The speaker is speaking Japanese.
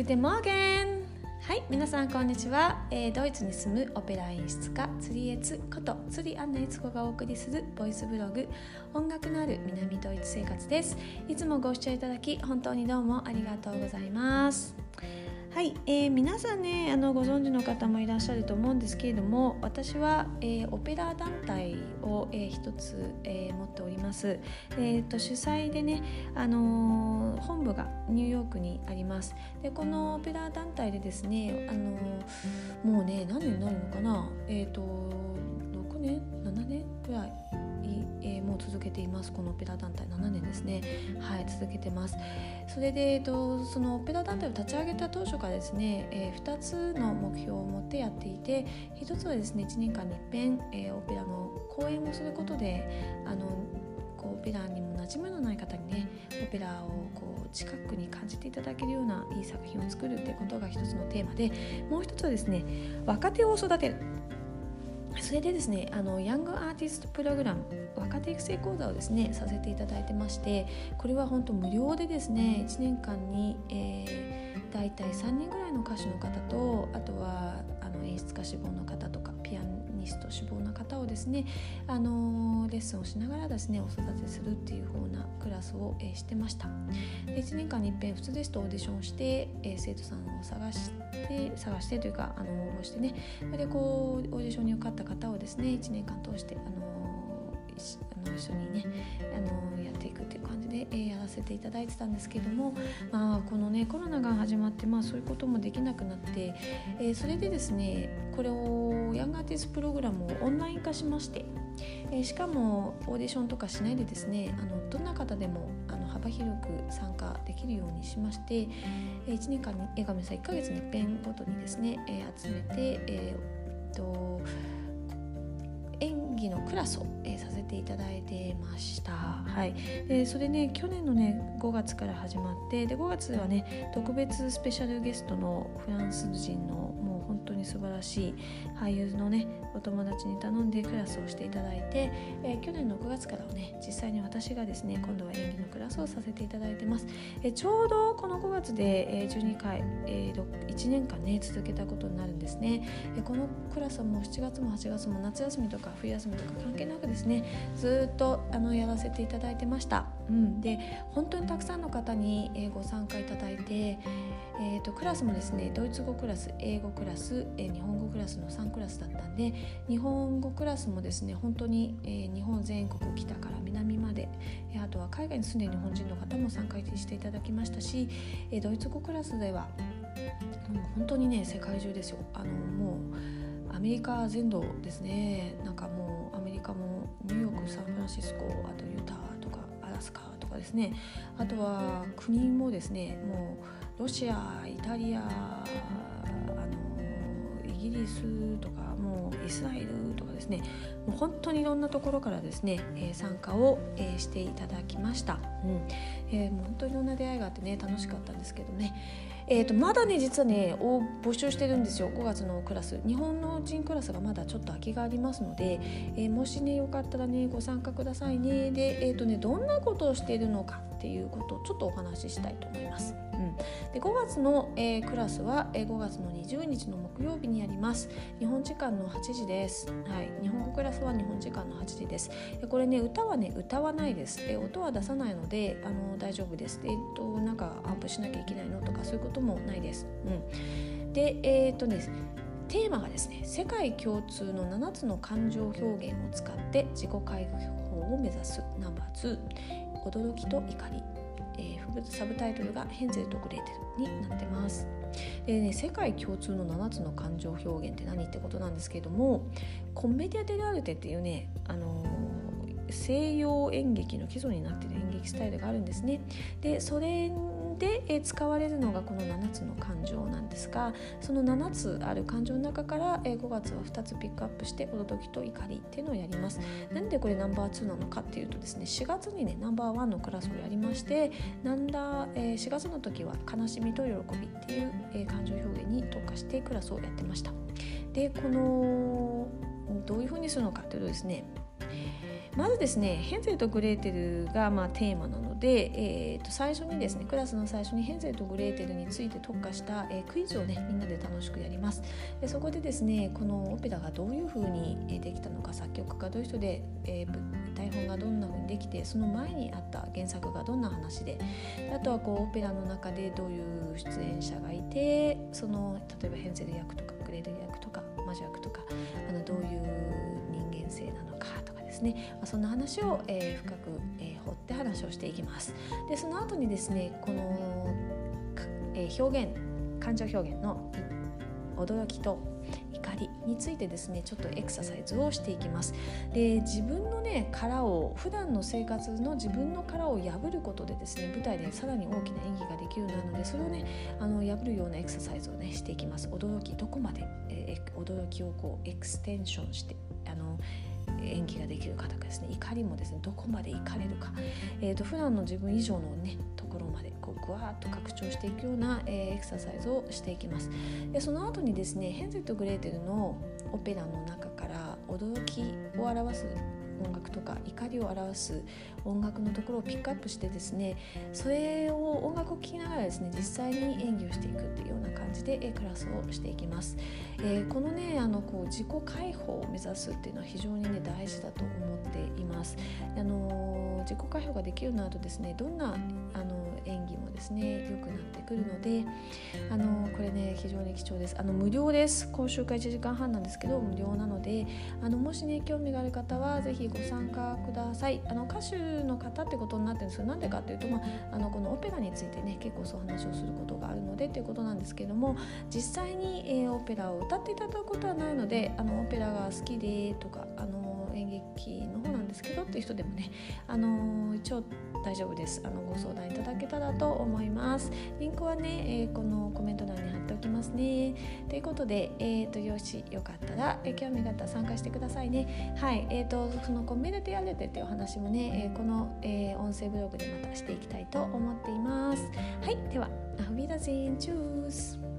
グデモーゲン。はい皆さんこんにちは、えー、ドイツに住むオペラ演出家釣りエツこと釣りアンナエツコがお送りするボイスブログ音楽のある南ドイツ生活です。いつもご視聴いただき本当にどうもありがとうございます。はい、えー、皆さんねあのご存知の方もいらっしゃると思うんですけれども私は、えー、オペラ団体を、えー、一つ、えー、持っております、えーと、主催でね、あのー、本部がニューヨークにあります。でこのオペラ団体でですね、あのー、もうね何年になるのかな？えっ、ー、と6年？7年ぐらい、もう続けています。このオペラ団体7年ですね。はい続けてます。それで、えーと、そのオペラ団体を立ち上げた当初からですね、えー、2つの目標を持ってやっていて1つはですね1年間に一遍、えー、オペラの公演をすることであのこうオペラにも馴染みのない方にねオペラをこう近くに感じていただけるようないい作品を作るってことが一つのテーマでもう一つはですね若手を育てる。それでですねあのヤングアーティストプログラム若手育成講座をですねさせていただいてましてこれは本当無料でですね1年間に、えー、大体3人ぐらいの歌手の方とあとはあの演出家志望の方スト志望な方をですね、あのレッスンをしながらですねお育てするっていう風なクラスを、えー、してました。で1年間に一遍普通ですとオーディションして、えー、生徒さんを探して探してというかあの応募してね。それでこうオーディションに受かった方をですね1年間通して、あのあの一緒にねあのやっていくっていう感じで、えー、やらせていただいてたんですけども、まあ、このねコロナが始まって、まあ、そういうこともできなくなって、えー、それでですねこれをヤングアーティストプログラムをオンライン化しまして、えー、しかもオーディションとかしないでですねあのどんな方でもあの幅広く参加できるようにしまして、えー、1年間に映画さん1ヶ月に一遍ごとにですね、えー、集めて、えー、と演技のクラスを、えー、させていただいてました。はい、でそれね去年のね5月から始まってで5月はね特別スペシャルゲストのフランス人の本当に素晴らしい俳優のねお友達に頼んでクラスをしていただいて、えー、去年の6月からはね実際に私がですね今度は演技のクラスをさせていただいてます、えー、ちょうどこの5月で、えー、12回、えー、1年間ね続けたことになるんですね、え、このクラスはもう7月も8月も夏休みとか冬休みとか関係なくですねずっとあのやらせていただいてました、うん、で本当にたくさんの方に、え、ご参加いただいてえーと、クラスもですねドイツ語クラス英語クラス、え、日本語クラスの3クラスだったんで日本語クラスもですね本当に、え、日本全国北から南まで、え、あとは海外に住んでいる日本人の方も参加していただきましたし、え、ドイツ語クラスではもう本当にね世界中ですよ。あのもうアメリカ全土ですね。なんかもうアメリカもニューヨークサンフランシスコあとユタですね。あとは国もですねもうロシアイタリアイギリスとかもうイスラエルとかですね。もう本当にいろんなところからですね、えー、参加を、えー、していただきました、うん。えー、もう本当にいろんな出会いがあってね楽しかったんですけどね。えーと、まだね実はねを募集してるんですよ。5月のクラス。日本の人クラスがまだちょっと空きがありますので、えー、もしねよかったらねご参加くださいね。で,、えーとね、どんなことをしているのかっていうことをちょっとお話ししたいと思います。で5月の、えー、クラスは、えー、5月の20日の木曜日にあります。日本時間の8時です、はい、日本語クラスは日本時間の8時です。これね歌はね歌わないです、えー、音は出さないのであの大丈夫です。えっ、となんかアップしなきゃいけないのとかそういうこともないです、うん、でえっ、とですテーマがですね世界共通の7つの感情表現を使って自己解放を目指す。ナンバー2驚きと怒り、サブタイトルが「ヘンゼルとグレーテル」になってます。でね、世界共通の7つの感情表現って何ってことなんですけれどもコメディア・デル・アルテっていうね、あのー、西洋演劇の基礎になってる演劇スタイルがあるんですね。でそれで、え使われるのがこの7つの感情なんですがその7つある感情の中から、え5月は2つピックアップして驚きと怒りっていうのをやります。なんでこれナンバー2なのかっていうとですね4月にねナンバー1のクラスをやりましてなんだ、え4月の時は悲しみと喜びっていう、え感情表現に特化してクラスをやってました。でこのどういうふうにするのかというとですねまずですねヘンゼルとグレーテルがまあテーマなので、えー、と最初にですねクラスの最初にヘンゼルとグレーテルについて特化した、えー、クイズをねみんなで楽しくやります。でそこでですねこのオペラがどういうふうにできたのか作曲家どういう人で、えー、台本がどんなふうにできてその前にあった原作がどんな話であとはこうオペラの中でどういう出演者がいてその例えばヘンゼル役とかグレーテル役とか魔女役とかあのどういう人間性なのかとかですね、まあ、そんな話を、えー、深く、えー、掘って話をしていきます。でその後にですねこの、えー、表現感情表現の驚きと怒りについてですねちょっとエクササイズをしていきます。で自分のね殻を普段の生活の自分の殻を破ることでですね舞台でさらに大きな演技ができるようになるのでそれをねあの破るようなエクササイズをねしていきます。驚きどこまで、えー、驚きをこうエクステンションしてあの演技ができるかとかですね怒りもですねどこまで怒れるか、えーと、普段の自分以上のねところまでこうぐわーっと拡張していくような、えー、エクササイズをしていきます。でその後にですねヘンゼルとグレーテルのオペラの中から驚きを表す音楽とか怒りを表す音楽のところをピックアップしてですねそれを音楽を聴きながらですね実際に演技をしていくっていうような感じでクラスをしていきます、えー、このねあのこう自己解放を目指すっていうのは非常にね大事だと思っています。あの自己解放ができるようになるとですねどんなあの演技もですね良くなってくるのであのこれね非常に貴重です。あの無料です。講習会1時間半なんですけど無料なのであのもしね興味がある方は是非ご参加ください。あの歌手の方ってことになってるんですけどなんでかっていうと、まあ、あのこのオペラについてね結構そう話をすることがあるのでっていうことなんですけども実際に、えー、オペラを歌っていただくことはないのであのオペラが好きでとかあの演劇ですけどっていう人でもねあの一応大丈夫です。あのご相談いただけたらと思います。リンクはね、えー、このコメント欄に貼っておきますね。ということで、えーと、よしよかったら、えー、興味があったら参加してくださいね。はい。えーと、そのコメディアレテっていうお話もね、えー、この、えー、音声ブログでまたしていきたいと思っています。はい。ではアフビダゼンチュース。